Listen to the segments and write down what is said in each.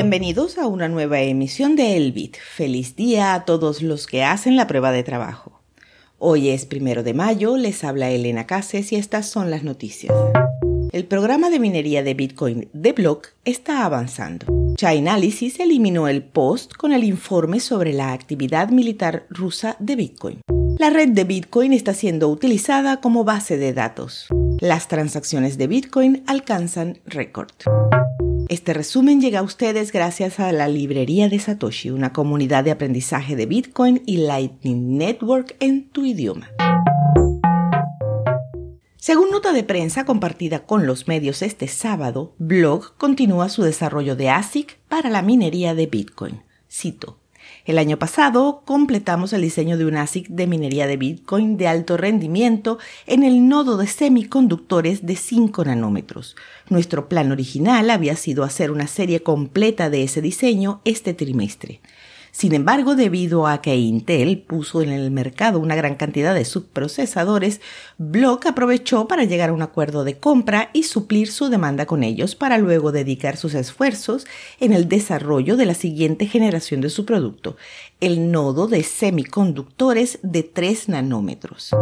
Bienvenidos a una nueva emisión de El Bit. Feliz día a todos los que hacen la prueba de trabajo. Hoy es primero de mayo, les habla Elena Cases y estas son las noticias. El programa de minería de Bitcoin de Block está avanzando. Chainalysis eliminó el post con el informe sobre la actividad militar rusa de Bitcoin. La red de Bitcoin está siendo utilizada como base de datos. Las transacciones de Bitcoin alcanzan récord. Este resumen llega a ustedes gracias a la librería de Satoshi, una comunidad de aprendizaje de Bitcoin y Lightning Network en tu idioma. Según nota de prensa compartida con los medios este sábado, Blog continúa su desarrollo de ASIC para la minería de Bitcoin. Cito. El año pasado completamos el diseño de un ASIC de minería de Bitcoin de alto rendimiento en el nodo de semiconductores de 5 nanómetros. Nuestro plan original había sido hacer una serie completa de ese diseño este trimestre. Sin embargo, debido a que Intel puso en el mercado una gran cantidad de subprocesadores, Block aprovechó para llegar a un acuerdo de compra y suplir su demanda con ellos para luego dedicar sus esfuerzos en el desarrollo de la siguiente generación de su producto, el nodo de semiconductores de 3 nanómetros.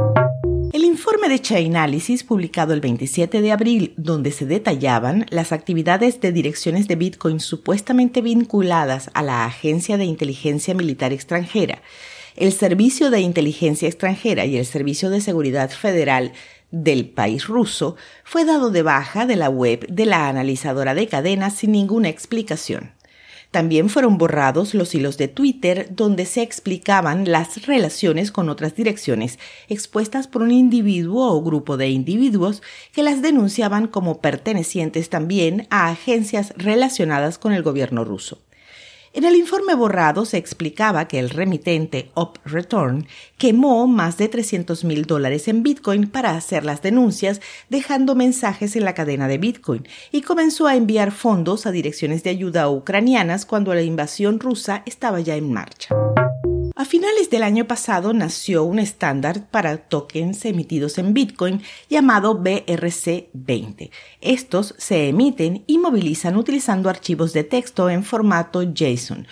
Informe de Chainalysis, publicado el 27 de abril, donde se detallaban las actividades de direcciones de Bitcoin supuestamente vinculadas a la Agencia de Inteligencia Militar Extranjera, el Servicio de Inteligencia Extranjera y el Servicio de Seguridad Federal del país ruso, fue dado de baja de la web de la analizadora de cadenas sin ninguna explicación. También fueron borrados los hilos de Twitter donde se explicaban las relaciones con otras direcciones expuestas por un individuo o grupo de individuos que las denunciaban como pertenecientes también a agencias relacionadas con el gobierno ruso. En el informe borrado se explicaba que el remitente UpReturn quemó más de 300 mil dólares en Bitcoin para hacer las denuncias, dejando mensajes en la cadena de Bitcoin, y comenzó a enviar fondos a direcciones de ayuda ucranianas cuando la invasión rusa estaba ya en marcha. A finales del año pasado nació un estándar para tokens emitidos en Bitcoin llamado BRC20. Estos se emiten y movilizan utilizando archivos de texto en formato JSON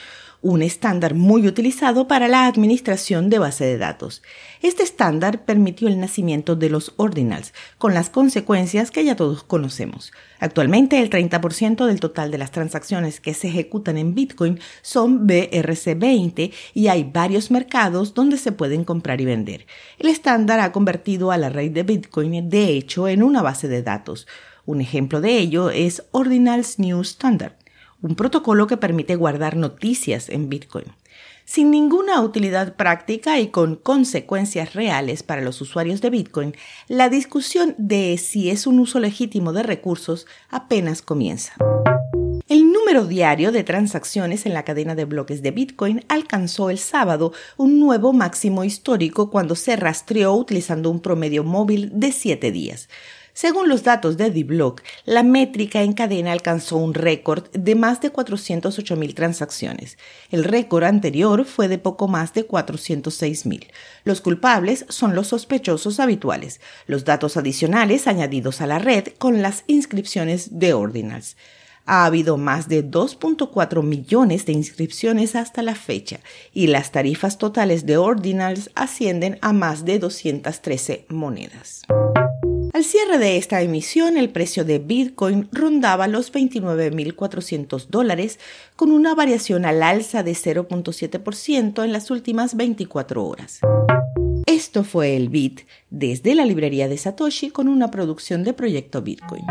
un estándar muy utilizado para la administración de base de datos. Este estándar permitió el nacimiento de los ordinals, con las consecuencias que ya todos conocemos. Actualmente el 30% del total de las transacciones que se ejecutan en Bitcoin son BRC20 y hay varios mercados donde se pueden comprar y vender. El estándar ha convertido a la red de Bitcoin de hecho en una base de datos. Un ejemplo de ello es Ordinals New Standard un protocolo que permite guardar noticias en Bitcoin. Sin ninguna utilidad práctica y con consecuencias reales para los usuarios de Bitcoin, la discusión de si es un uso legítimo de recursos apenas comienza. El número diario de transacciones en la cadena de bloques de Bitcoin alcanzó el sábado un nuevo máximo histórico cuando se rastreó utilizando un promedio móvil de 7 días. Según los datos de D-Block, la métrica en cadena alcanzó un récord de más de 408.000 transacciones. El récord anterior fue de poco más de 406.000. Los culpables son los sospechosos habituales, los datos adicionales añadidos a la red con las inscripciones de ordinals. Ha habido más de 2.4 millones de inscripciones hasta la fecha y las tarifas totales de ordinals ascienden a más de 213 monedas. Al cierre de esta emisión, el precio de Bitcoin rondaba los 29.400 dólares, con una variación al alza de 0.7% en las últimas 24 horas. Esto fue el Bit desde la librería de Satoshi con una producción de Proyecto Bitcoin.